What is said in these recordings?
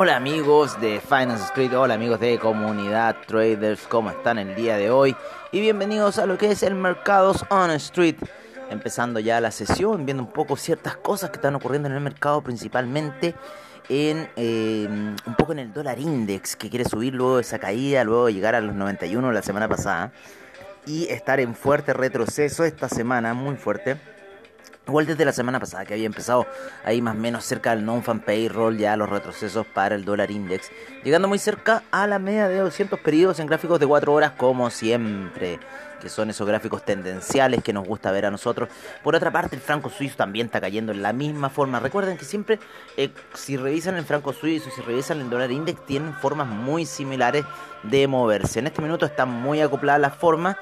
Hola amigos de Finance Street, hola amigos de Comunidad Traders, ¿cómo están el día de hoy? Y bienvenidos a lo que es el Mercados on Street. Empezando ya la sesión, viendo un poco ciertas cosas que están ocurriendo en el mercado, principalmente en eh, un poco en el dólar index, que quiere subir luego de esa caída, luego de llegar a los 91 la semana pasada, y estar en fuerte retroceso esta semana, muy fuerte Igual desde la semana pasada que había empezado ahí más o menos cerca del non-fan payroll ya los retrocesos para el dólar index, llegando muy cerca a la media de 200 periodos en gráficos de 4 horas como siempre, que son esos gráficos tendenciales que nos gusta ver a nosotros. Por otra parte, el franco suizo también está cayendo en la misma forma. Recuerden que siempre, eh, si revisan el franco suizo, si revisan el dólar index, tienen formas muy similares de moverse. En este minuto están muy acopladas las formas.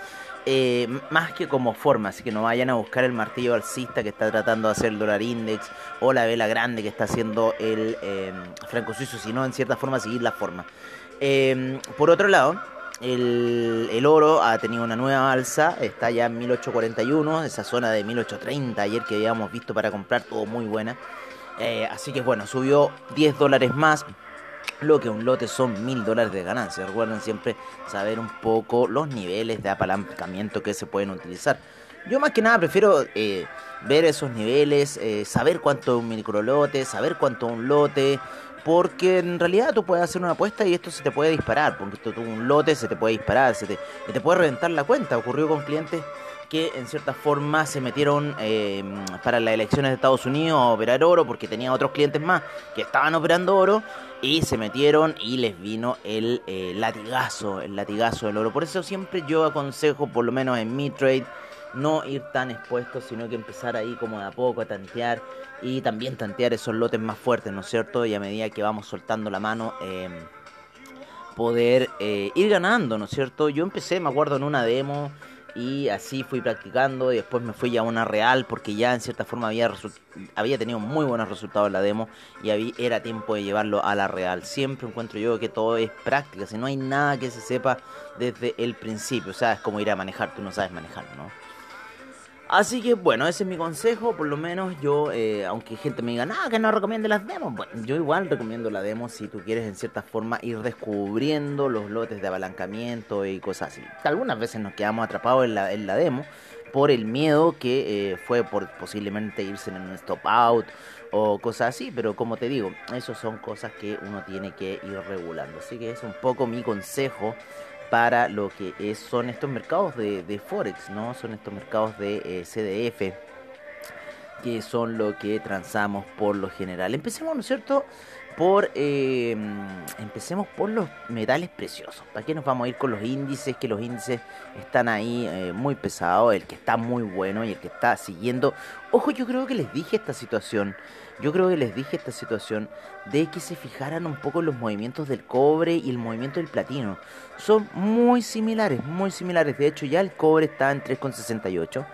Eh, más que como forma, así que no vayan a buscar el martillo alcista que está tratando de hacer el dólar index o la vela grande que está haciendo el eh, franco suizo, sino en cierta forma seguir la forma. Eh, por otro lado, el, el, oro ha tenido una nueva alza, está ya en 1841, esa zona de 1830 ayer que habíamos visto para comprar, todo muy buena. así que bueno, subió 10 dólares más, lo que un lote son mil dólares de ganancia. Recuerden siempre saber un poco los niveles de apalancamiento que se pueden utilizar. Yo más que nada prefiero eh, ver esos niveles, eh, saber cuánto es un microlote, saber cuánto es un lote, porque en realidad tú puedes hacer una apuesta y esto se te puede disparar, porque esto un lote se te puede disparar, se te, te puede reventar la cuenta. Ocurrió con clientes que en cierta forma se metieron eh, para las elecciones de Estados Unidos a operar oro porque tenían otros clientes más que estaban operando oro y se metieron y les vino el eh, latigazo, el latigazo del oro. Por eso siempre yo aconsejo, por lo menos en mi trade, no ir tan expuestos, sino que empezar ahí como de a poco a tantear y también tantear esos lotes más fuertes, ¿no es cierto? Y a medida que vamos soltando la mano, eh, poder ir ganando, ¿no es cierto? Yo empecé, me acuerdo, en una demo y así fui practicando y después me fui ya a una real porque ya en cierta forma había, había tenido muy buenos resultados en la demo y era tiempo de llevarlo a la real. Siempre encuentro yo que todo es práctica, si no hay nada que se sepa desde el principio, o sea, es como ir a manejar, tú no sabes manejar, ¿no? Así que bueno, ese es mi consejo, por lo menos yo, eh, aunque gente me diga, nada, que no recomiende las demos, bueno, yo igual recomiendo la demo si tú quieres en cierta forma ir descubriendo los lotes de apalancamiento y cosas así. Algunas veces nos quedamos atrapados en la, en la demo por el miedo que eh, fue por posiblemente irse en un stop out o cosas así, pero como te digo, eso son cosas que uno tiene que ir regulando. Así que es un poco mi consejo para lo que es, son estos mercados de, Forex, ¿no? Son estos mercados de eh, CDF, que son lo que transamos por lo general. Empecemos, ¿no es cierto? Por, eh, empecemos por los metales preciosos. ¿Para qué nos vamos a ir con los índices? Que los índices están ahí eh, muy pesados, el que está muy bueno y el que está siguiendo. Ojo, yo creo que les dije esta situación yo creo que les dije esta situación de que se fijaran un poco los movimientos del cobre y el movimiento del platino. Son muy similares, muy similares. De hecho, ya el cobre está en 3,68.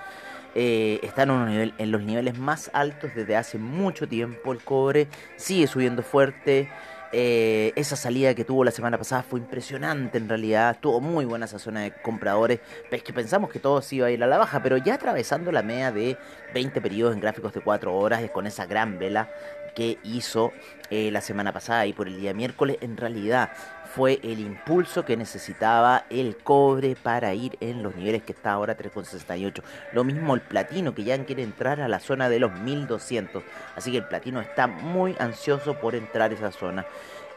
Eh, está en, en los niveles más altos desde hace mucho tiempo. El cobre sigue subiendo fuerte. Eh, esa salida que tuvo la semana pasada fue impresionante en realidad. Tuvo muy buena esa zona de compradores. Es que pensamos que todo se iba a ir a la baja, pero ya atravesando la media de 20 periodos en gráficos de 4 horas, con esa gran vela que hizo eh, la semana pasada y por el día miércoles, en realidad fue el impulso que necesitaba el cobre para ir en los niveles que está ahora 3,68. Lo mismo el platino que ya quiere entrar a la zona de los 1200. Así que el platino está muy ansioso por entrar a esa zona.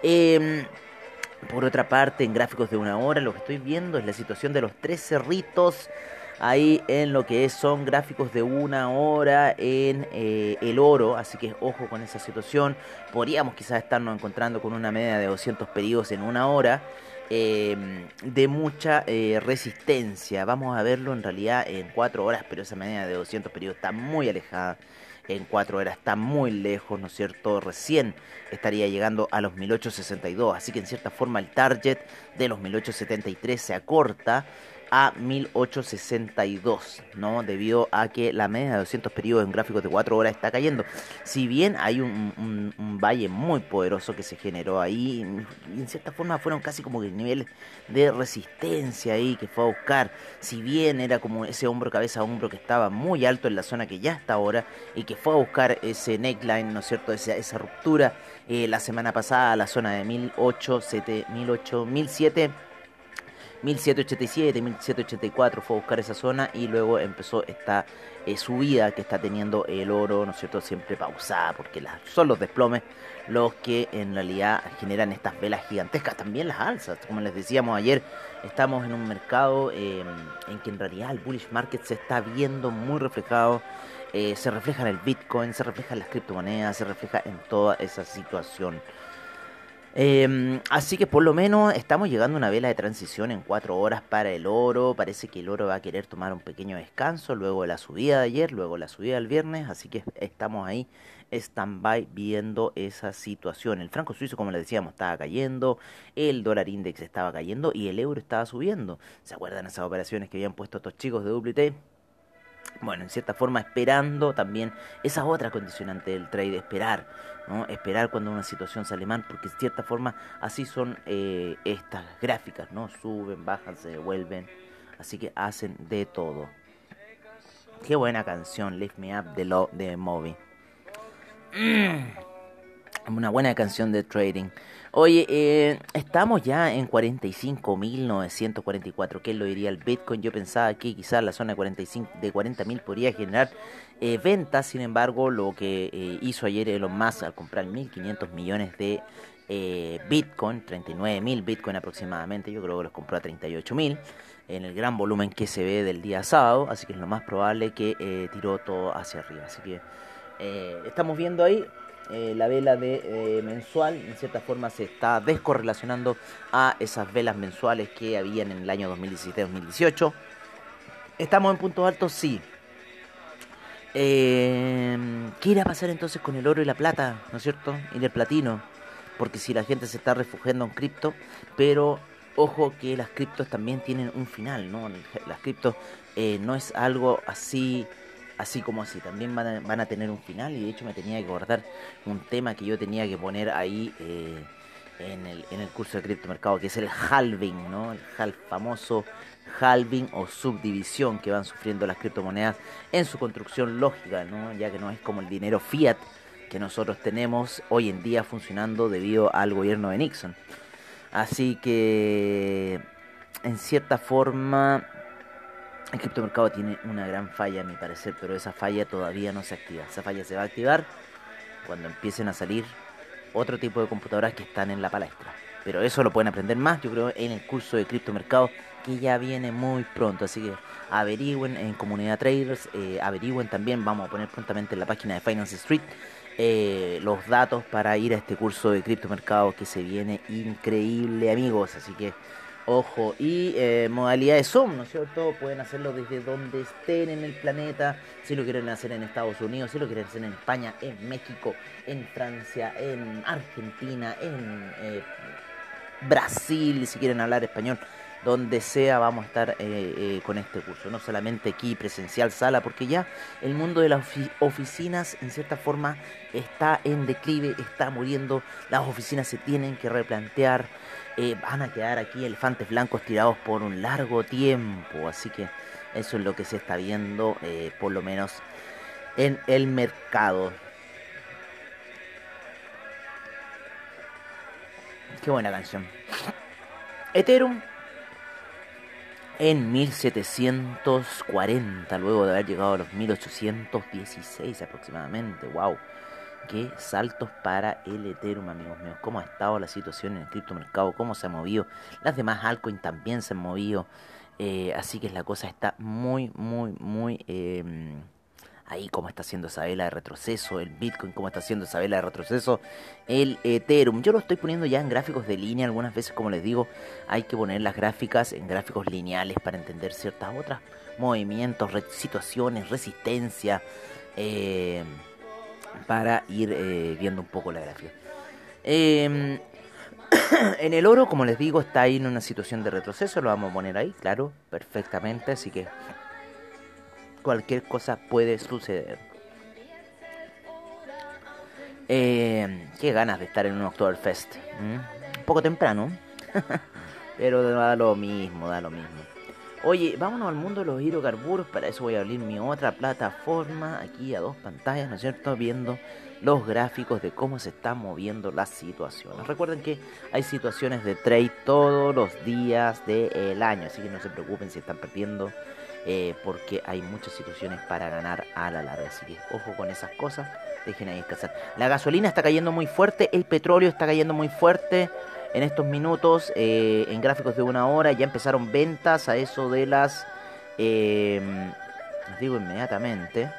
Em, Por otra parte, en gráficos de una hora, lo que estoy viendo es la situación de los tres cerritos ahí en lo que son gráficos de una hora en eh, el oro, así que ojo con esa situación. Podríamos quizás estarnos encontrando con una media de 200 periodos en una hora. Em, de mucha eh, resistencia. Vamos a verlo en realidad en 4 horas, pero esa media de 200 periodos está muy alejada. En 4 horas está muy lejos, ¿no es cierto? Recién estaría llegando a los 1862, así que en cierta forma el target de los 1873 se acorta a 1862, ¿no? Debido a que la media de 200 periodos en gráficos de 4 horas está cayendo. Si bien hay un, valle muy poderoso que se generó ahí, en cierta forma fueron casi como que niveles de resistencia ahí que fue a buscar. Si bien era como ese hombro cabeza a hombro que estaba muy alto en la zona que ya está ahora y que fue a buscar ese neckline, ¿no es cierto? Esa, esa ruptura eh, la semana pasada, la zona de 1807, 18, 1007 1787, 1784 fue a buscar esa zona y luego empezó esta eh, subida que está teniendo el oro, ¿no es cierto? Siempre pausada, porque son los desplomes los que en realidad generan estas velas gigantescas, también las alzas. Como les decíamos ayer, estamos en un mercado em, en que en realidad el bullish market se está viendo muy reflejado. Eh, se refleja en el Bitcoin, se refleja en las criptomonedas, se refleja en toda esa situación. Em, así que por lo menos estamos llegando a una vela de transición en 4 horas para el oro. Parece que el oro va a querer tomar un pequeño descanso luego de la subida de ayer, luego la subida del viernes. Así que estamos ahí stand-by viendo esa situación. El franco suizo, como les decíamos, estaba cayendo, el dólar index estaba cayendo y el euro estaba subiendo. ¿Se acuerdan esas operaciones que habían puesto estos chicos de WT? Bueno, en cierta forma esperando también esa otra condicionante del trade, esperar, ¿no? Esperar cuando una situación sale mal, porque en cierta forma así son eh, estas gráficas, ¿no? Suben, bajan, se devuelven, así que hacen de todo. Qué buena canción, Lift Me Up de, lo, de Moby. Mm. Una buena canción de trading. Oye, eh, estamos ya en 45.944. ¿Qué lo diría el Bitcoin? Yo pensaba que quizás la zona de, 45, de 40.000 podría generar eh, ventas. Sin embargo, lo que eh, hizo ayer Elon Musk al comprar 1.500 millones de eh, Bitcoin, 39.000 Bitcoin aproximadamente, yo creo que los compró a 38.000 en el gran volumen que se ve del día sábado. Así que es lo más probable que tiró todo hacia arriba. Así que estamos viendo ahí eh, la vela de eh, mensual en cierta forma se está descorrelacionando a esas velas mensuales que habían en el año 2017-2018. ¿Estamos en puntos altos? Sí. Eh, ¿Qué irá a pasar entonces con el oro y la plata? ¿No es cierto? Y el platino. Porque si la gente se está refugiando en cripto, pero ojo que las criptos también tienen un final, ¿no? Las criptos no es algo así así como así, también van a, tener un final y de hecho me tenía que guardar un tema que yo tenía que poner ahí eh, en, el, en el curso de criptomercado, que es el halving, ¿no? El famoso halving o subdivisión que van sufriendo las criptomonedas en su construcción lógica, ¿no? Ya que no es como el dinero fiat que nosotros tenemos hoy en día funcionando debido al gobierno de Nixon. Así que, en cierta forma, el criptomercado tiene una gran falla a mi parecer, pero esa falla todavía no se activa. Esa falla se va a activar cuando empiecen a salir otro tipo de computadoras que están en la palestra. Pero eso lo pueden aprender más, yo creo, en el curso de criptomercado que ya viene muy pronto. Así que averigüen en comunidad traders, eh, averigüen también, vamos a poner prontamente en la página de Finance Street eh, los datos para ir a este curso de criptomercado que se viene increíble, amigos. Así que Ojo, y eh, modalidades Zoom, ¿no es cierto? Pueden hacerlo desde donde estén en el planeta, si lo quieren hacer en Estados Unidos, si lo quieren hacer en España, en México, en Francia, en Argentina, en eh, Brasil, si quieren hablar español, donde sea vamos a estar eh, eh, con este curso, no solamente aquí presencial sala, porque ya el mundo de las oficinas en cierta forma está en declive, está muriendo, las oficinas se tienen que replantear eh, van a quedar aquí elefantes blancos tirados por un largo tiempo. Así que eso es lo que se está viendo, por lo menos en el mercado. Qué buena canción. Ethereum en 1740, luego de haber llegado a los 1816 aproximadamente. ¡Wow! qué saltos para el Ethereum, amigos míos. Cómo ha estado la situación en el criptomercado, cómo se ha movido. Las demás altcoins también se han movido. Eh, así que la cosa está muy, muy, muy... Em, ahí cómo está haciendo esa vela de retroceso, el Bitcoin, cómo está haciendo esa vela de retroceso, el Ethereum. Yo lo estoy poniendo ya en gráficos de línea, algunas veces como les digo, hay que poner las gráficas en gráficos lineales para entender ciertas otras movimientos, situaciones, resistencia, eh, para ir eh, viendo un poco la gráfica. Em, en el oro, como les digo, está ahí en una situación de retroceso, lo vamos a poner ahí, claro, perfectamente, así que cualquier cosa puede suceder. Eh, qué ganas de estar en un Oktoberfest. Un poco temprano, pero da lo mismo, da lo mismo. Oye, vámonos al mundo de los hidrocarburos. Para eso voy a abrir mi otra plataforma aquí a dos pantallas, ¿no es cierto? Viendo los gráficos de cómo se están moviendo las situaciones. Recuerden que hay situaciones de trade todos los días del año, así que no se preocupen si están perdiendo eh, porque hay muchas situaciones para ganar a la larga. Así que ojo con esas cosas, dejen ahí descansar. La gasolina está cayendo muy fuerte, el petróleo está cayendo muy fuerte en estos minutos, eh, en gráficos de una hora, ya empezaron ventas a eso de las... Eh, digo inmediatamente.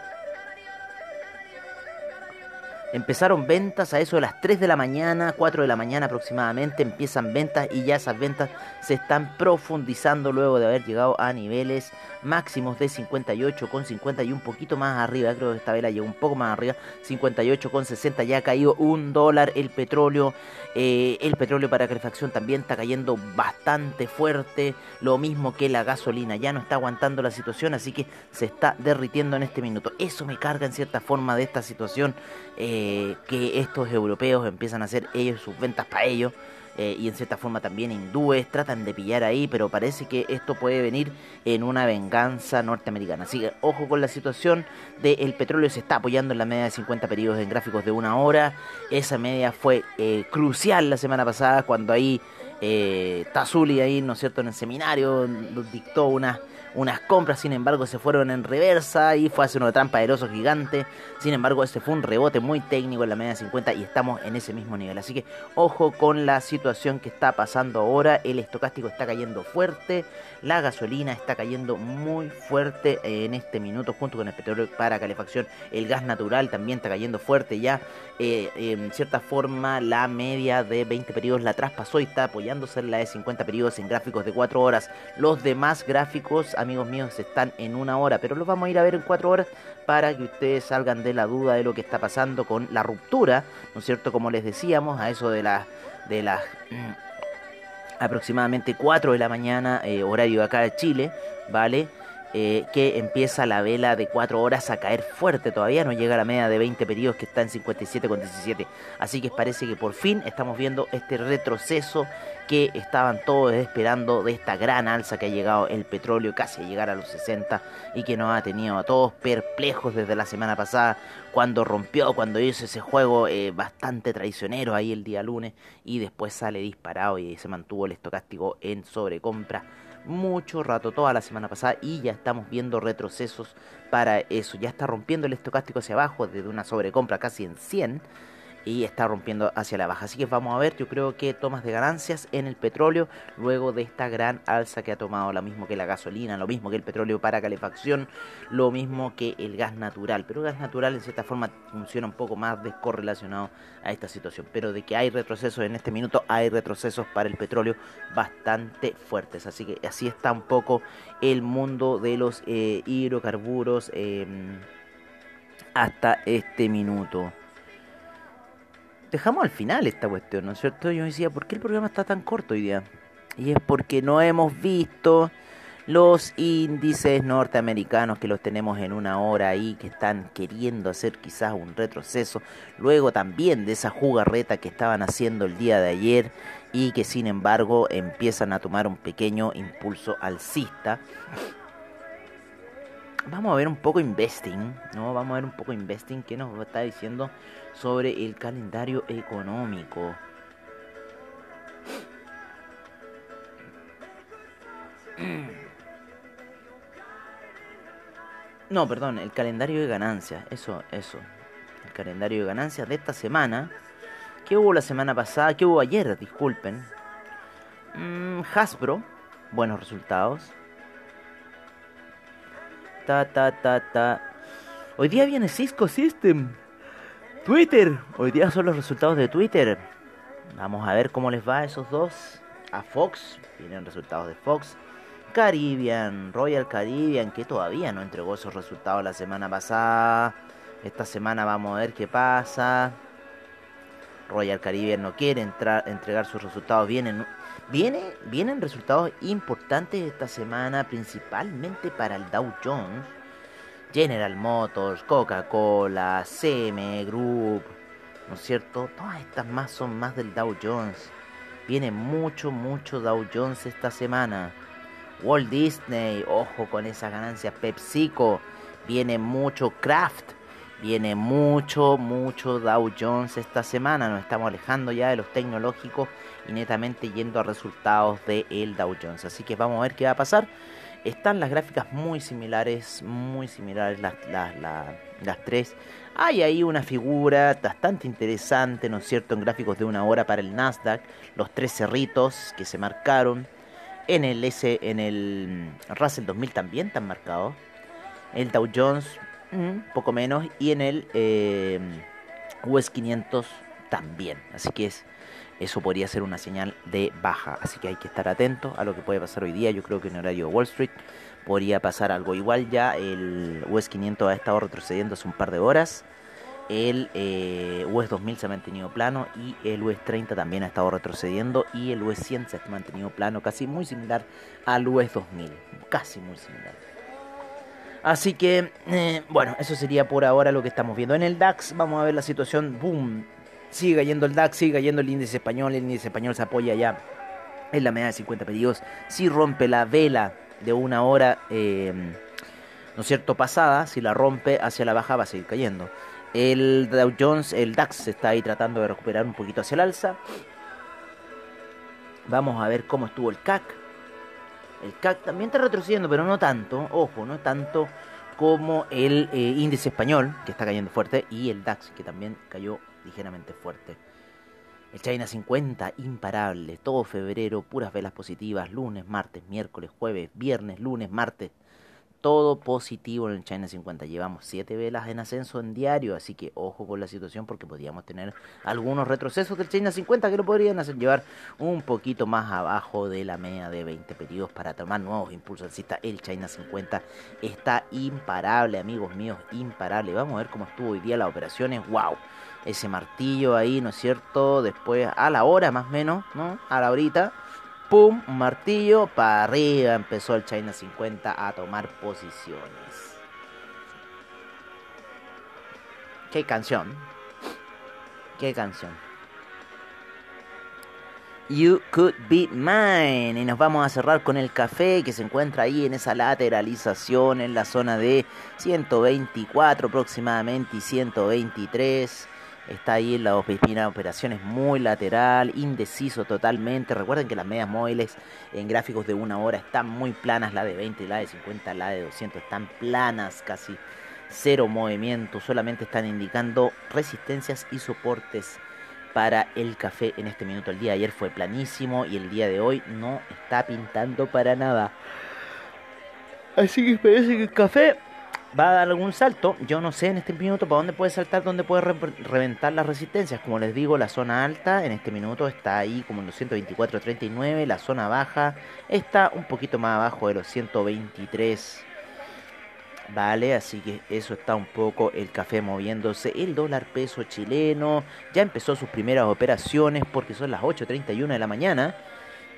Empezaron ventas a eso de las 3 de la mañana, 4 de la mañana aproximadamente, empiezan ventas y ya esas ventas se están profundizando luego de haber llegado a niveles máximos de 58 con 50 y un poquito más arriba, creo que esta vela llegó un poco más arriba, 58 con 60 ya ha caído un dólar el petróleo, eh, el petróleo para calefacción también está cayendo bastante fuerte, lo mismo que la gasolina, ya no está aguantando la situación, así que se está derritiendo en este minuto. Eso me carga en cierta forma de esta situación. Eh, eh, que estos europeos empiezan a hacer ellos sus ventas para ellos. Eh, y en cierta forma también hindúes tratan de pillar ahí, pero parece que esto puede venir en una venganza norteamericana. Así que ojo con la situación del petróleo, se está apoyando en la media de 50 periodos en gráficos de una hora. Esa media fue eh, crucial la semana pasada cuando ahí eh, Tazuli ahí, ¿no es cierto?, en el seminario dictó una unas compras, sin embargo se fueron en reversa y fue a hacer una trampa de oso gigante. Sin embargo, este fue un rebote muy técnico en la media de 50 y estamos en ese mismo nivel. Así que ojo con la situación que está pasando ahora. El estocástico está cayendo fuerte, la gasolina está cayendo muy fuerte en este minuto junto con el petróleo para calefacción. El gas natural también está cayendo fuerte ya. Eh, en cierta forma la media de 20 periodos la traspasó y está apoyándose en la de 50 periodos en gráficos de 4 horas. Los demás gráficos amigos míos, están en una hora, pero los vamos a ir a ver en cuatro horas para que ustedes salgan de la duda de lo que está pasando con la ruptura, ¿no es cierto? Como les decíamos, a eso de las de las mm, aproximadamente 4 de la mañana, eh, horario acá de Chile, ¿vale? Eh, que empieza la vela de 4 horas a caer fuerte. Todavía no llega a la media de 20 periodos que está en 57,17. Así que parece que por fin estamos viendo este retroceso que estaban todos esperando de esta gran alza que ha llegado el petróleo casi a llegar a los 60 y que nos ha tenido a todos perplejos desde la semana pasada cuando rompió, cuando hizo ese juego eh, bastante traicionero ahí el día lunes y después sale disparado y se mantuvo el estocástico en sobrecompra mucho rato, toda la semana pasada, y ya estamos viendo retrocesos para eso. Ya está rompiendo el estocástico hacia abajo desde una sobrecompra casi en 100 y está rompiendo hacia la baja. Así que vamos a ver, yo creo que tomas de ganancias en el petróleo luego de esta gran alza que ha tomado, lo mismo que la gasolina, lo mismo que el petróleo para calefacción, lo mismo que el gas natural. Pero el gas natural en cierta forma funciona un poco más descorrelacionado a esta situación. Pero de que hay retrocesos en este minuto, hay retrocesos para el petróleo bastante fuertes. Así que así está un poco el mundo de los eh, hidrocarburos em, hasta este minuto dejamos al final esta cuestión, ¿no es cierto? Yo decía, ¿por qué el programa está tan corto hoy día? Y es porque no hemos visto los índices norteamericanos que los tenemos en una hora ahí, que están queriendo hacer quizás un retroceso, luego también de esa jugarreta que estaban haciendo el día de ayer y que sin embargo empiezan a tomar un pequeño impulso alcista. Vamos a ver un poco investing, ¿no? Vamos a ver un poco investing que nos está diciendo sobre el calendario económico. No, perdón, el calendario de ganancias, eso, eso. El calendario de ganancias de esta semana. ¿Qué hubo la semana pasada? ¿Qué hubo ayer? Disculpen. Mm, Hasbro, buenos resultados. Ta, ta, ta, ta. Hoy día viene Cisco System. Twitter. Hoy día son los resultados de Twitter. Vamos a ver cómo les va a esos dos. A Fox. Vienen resultados de Fox. Caribbean, Royal Caribbean, que todavía no entregó esos resultados la semana pasada. Esta semana vamos a ver qué pasa. Royal Caribbean no quiere entrar, entregar sus resultados. Vienen, viene, vienen resultados importantes esta semana, principalmente para el Dow Jones. General Motors, Coca-Cola, CM Group, ¿no es cierto? Todas estas más son más del Dow Jones. Viene mucho, mucho Dow Jones esta semana. Walt Disney, ojo con esas ganancias. PepsiCo, viene mucho Kraft, viene mucho, mucho Dow Jones esta semana. Nos estamos alejando ya de los tecnológicos y netamente yendo a resultados del el Dow Jones. Así que vamos a ver qué va a pasar. Están las gráficas muy similares, muy similares las, las, las, tres. Hay ahí una figura bastante interesante, ¿no es cierto?, en gráficos de una hora para el Nasdaq. Los tres cerritos que se marcaron en el S, en el Russell 2000 también están marcados. El Dow Jones, mm, poco menos. Y en el eh, US 500 también. Así que es, eso podría ser una señal de baja. Así que hay que estar atentos a lo que puede pasar hoy día. Yo creo que en horario Wall Street podría pasar algo igual. Ya el US 500 ha estado retrocediendo hace un par de horas. El eh, US 2000 se ha mantenido plano y el US 30 también ha estado retrocediendo y el US 100 se ha mantenido plano, casi muy similar al US 2000, casi muy similar. Así que, eh, bueno, eso sería por ahora lo que estamos viendo. En el DAX vamos a ver la situación, boom, sigue cayendo el DAX, sigue cayendo el índice español, el índice español se apoya ya en la media de 50 pedidos, si rompe la vela de una hora, eh, ¿no es cierto?, pasada, si la rompe hacia la baja va a seguir cayendo. El Dow Jones, el DAX está ahí tratando de recuperar un poquito hacia el alza. Vamos a ver cómo estuvo el CAC. El CAC también está retrocediendo, pero no tanto, ojo, no tanto como el eh, índice español, que está cayendo fuerte, y el DAX, que también cayó ligeramente fuerte. El China 50, imparable, todo febrero, puras velas positivas, lunes, martes, miércoles, jueves, viernes, lunes, martes todo positivo en el China 50. Llevamos 7 velas en ascenso en diario, así que ojo con la situación porque podríamos tener algunos retrocesos del China 50 que lo podrían hacer llevar un poquito más abajo de la media de 20 periodos para tomar nuevos impulsos alcistas. El China 50 está imparable, amigos míos, imparable. Vamos a ver cómo estuvo hoy día las operaciones. ¡Wow! Ese martillo ahí, ¿no es cierto? Después a la hora más o menos, ¿no? A la horita pum, un martillo, para arriba empezó el China 50 a tomar posiciones. ¿Qué canción? ¿Qué canción? You Could Be Mine. Y nos vamos a cerrar con el café que se encuentra ahí en esa lateralización en la zona de 124 aproximadamente y 123. Está ahí en la operación operaciones muy lateral, indeciso totalmente. Recuerden que las medias móviles en gráficos de una hora están muy planas, la de 20, la de 50, la de 200 están planas, casi cero movimiento. Solamente están indicando resistencias y soportes para el café en este minuto. El día de ayer fue planísimo y el día de hoy no está pintando para nada. Así que parece que el café va a dar algún salto. Yo no sé en este minuto para dónde puede saltar, dónde puede reventar las resistencias. Como les digo, la zona alta en este minuto está ahí como en los 124.39. La zona baja está un poquito más abajo de los 123. Vale, así que eso está un poco el café moviéndose. El dólar peso chileno ya empezó sus primeras operaciones porque son las 8.31 de la mañana.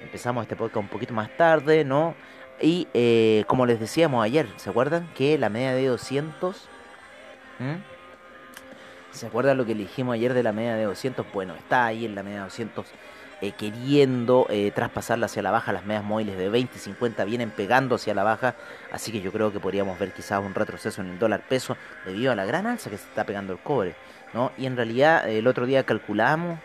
Empezamos este podcast un poquito más tarde, ¿no? Y eh, como les decíamos ayer, ¿se acuerdan? Que la media de 200... ¿Se acuerdan lo que dijimos ayer de la media de 200? Bueno, está ahí en la media de 200 eh, queriendo eh, traspasarla hacia la baja. Las medias móviles de 20 y 50 vienen pegando hacia la baja. Así que yo creo que podríamos ver quizás un retroceso en el dólar peso debido a la gran alza que se está pegando el cobre. ¿no? Y en realidad el otro día calculamos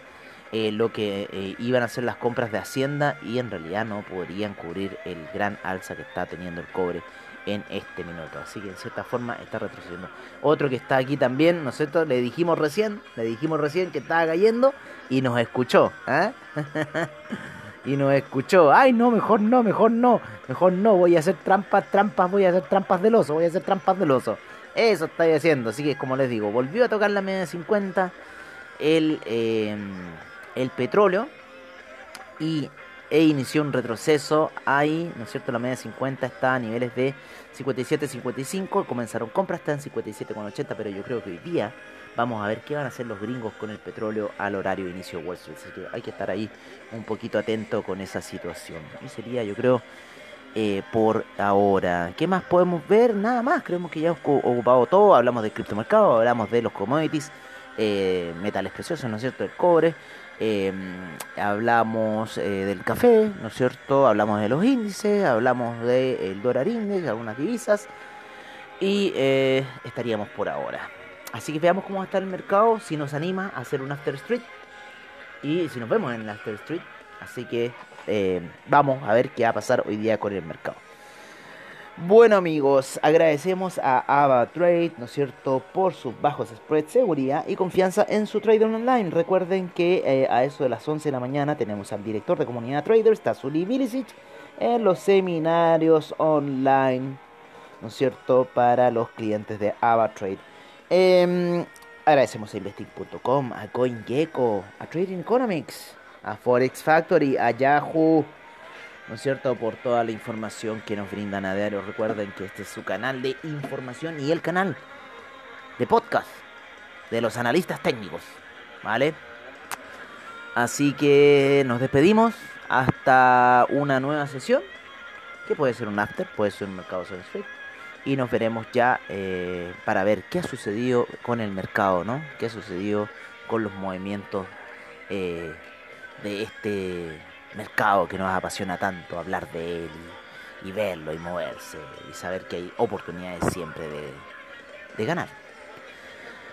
eh, lo que eh, iban a ser las compras de Hacienda y en realidad no podrían cubrir el gran alza que está teniendo el cobre en este minuto. Así que en cierta forma está retrocediendo. Otro que está aquí también, ¿no es cierto? Le dijimos recién, le dijimos recién que estaba cayendo y nos escuchó. ¿eh? y nos escuchó. Ay, no, mejor no, mejor no, mejor no. Voy a hacer trampas, trampas, voy a hacer trampas del oso, voy a hacer trampas del oso. Eso estáis haciendo. Así que, como les digo, volvió a tocar la media de 50 el, eh, el petróleo y e inició un retroceso ahí, ¿no es cierto? La media de 50 está a niveles de 57-55, comenzaron compras, está en 57,80, pero yo creo que hoy día vamos a ver qué van a hacer los gringos con el petróleo al horario de inicio de Wall Street, así que hay que estar ahí un poquito atento con esa situación. Y sería, yo creo, eh, por ahora. ¿Qué más podemos ver? Nada más, creemos que ya hemos ocupado todo, hablamos de criptomercado, hablamos de los commodities, eh, metales preciosos, ¿no es cierto? El cobre. Em, hablamos eh, del café, ¿no es cierto? Hablamos de los índices, hablamos del dólar índice, algunas divisas y eh, estaríamos por ahora. Así que veamos cómo está el mercado, si nos anima a hacer un After Street y si nos vemos en el After Street. Así que vamos a ver qué va a pasar hoy día con el mercado. Bueno amigos, agradecemos a Ava Trade, ¿no es cierto?, por sus bajos spreads, seguridad y confianza en su trading online. Recuerden que eh, a eso de las 11 de la mañana tenemos al director de comunidad traders, Tazuli Bilicic, en los seminarios online, ¿no es cierto?, para los clientes de Ava Trade. Em, agradecemos a investing.com, a CoinGecko, a Trading Economics, a Forex Factory, a Yahoo ¿no es cierto?, por toda la información que nos brindan a diario. Recuerden que este es su canal de información y el canal de podcast de los analistas técnicos, ¿vale? Así que nos despedimos hasta una nueva sesión, que puede ser un after, puede ser un mercado Street, y nos veremos ya eh, para ver qué ha sucedido con el mercado, ¿no? ¿Qué ha sucedido con los movimientos eh, de este mercado que nos apasiona tanto, hablar de él y, verlo y moverse y saber que hay oportunidades siempre de, de ganar.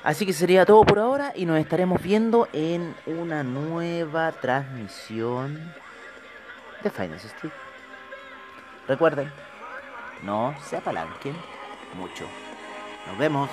Así que sería todo por ahora y nos estaremos viendo en una nueva transmisión de Finance Street. Recuerden, no se apalanquen mucho. Nos vemos.